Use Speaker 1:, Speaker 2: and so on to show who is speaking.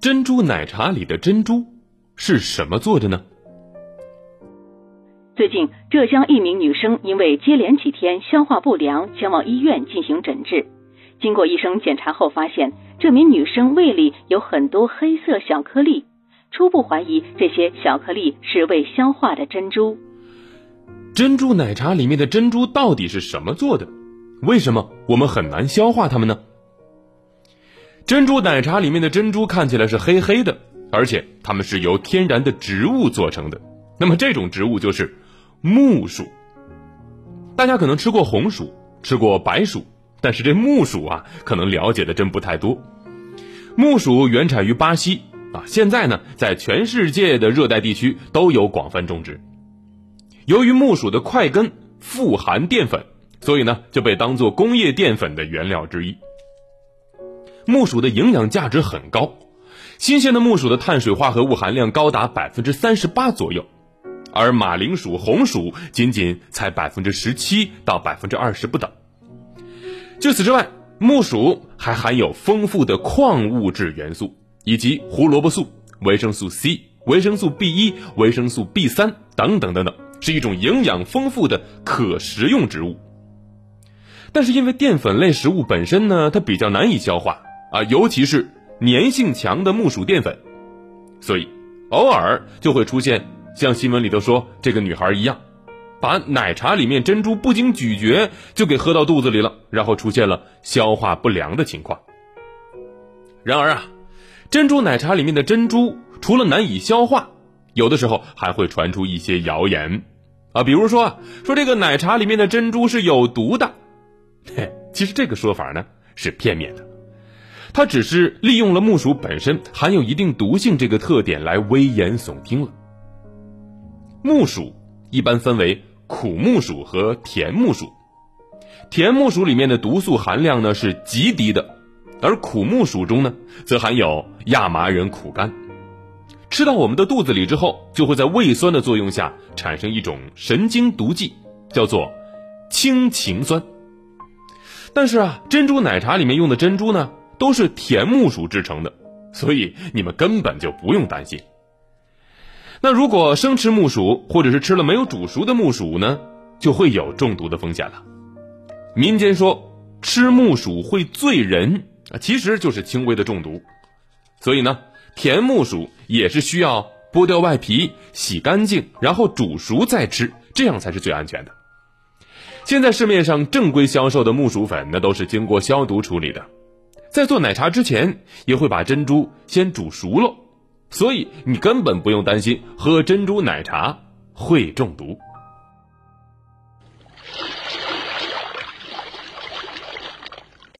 Speaker 1: 珍珠奶茶里的珍珠是什么做的呢？
Speaker 2: 最近，浙江一名女生因为接连几天消化不良，前往医院进行诊治。经过医生检查后，发现这名女生胃里有很多黑色小颗粒，初步怀疑这些小颗粒是未消化的珍珠。
Speaker 1: 珍珠奶茶里面的珍珠到底是什么做的？为什么我们很难消化它们呢？珍珠奶茶里面的珍珠看起来是黑黑的，而且它们是由天然的植物做成的。那么这种植物就是。木薯，大家可能吃过红薯，吃过白薯，但是这木薯啊，可能了解的真不太多。木薯原产于巴西啊，现在呢，在全世界的热带地区都有广泛种植。由于木薯的块根富含淀粉，所以呢，就被当做工业淀粉的原料之一。木薯的营养价值很高，新鲜的木薯的碳水化合物含量高达百分之三十八左右。而马铃薯、红薯仅仅才百分之十七到百分之二十不等。除此之外，木薯还含有丰富的矿物质元素，以及胡萝卜素、维生素 C、维生素 B 一、维生素 B 三等等等等，是一种营养丰富的可食用植物。但是因为淀粉类食物本身呢，它比较难以消化啊，尤其是粘性强的木薯淀粉，所以偶尔就会出现。像新闻里头说，这个女孩一样，把奶茶里面珍珠不经咀嚼就给喝到肚子里了，然后出现了消化不良的情况。然而啊，珍珠奶茶里面的珍珠除了难以消化，有的时候还会传出一些谣言啊，比如说说这个奶茶里面的珍珠是有毒的。嘿，其实这个说法呢是片面的，它只是利用了木薯本身含有一定毒性这个特点来危言耸听了。木薯一般分为苦木薯和甜木薯，甜木薯里面的毒素含量呢是极低的，而苦木薯中呢则含有亚麻仁苦苷，吃到我们的肚子里之后，就会在胃酸的作用下产生一种神经毒剂，叫做氢氰酸。但是啊，珍珠奶茶里面用的珍珠呢都是甜木薯制成的，所以你们根本就不用担心。那如果生吃木薯，或者是吃了没有煮熟的木薯呢，就会有中毒的风险了。民间说吃木薯会醉人，其实就是轻微的中毒。所以呢，甜木薯也是需要剥掉外皮、洗干净，然后煮熟再吃，这样才是最安全的。现在市面上正规销售的木薯粉，那都是经过消毒处理的，在做奶茶之前，也会把珍珠先煮熟了。所以你根本不用担心喝珍珠奶茶会中毒。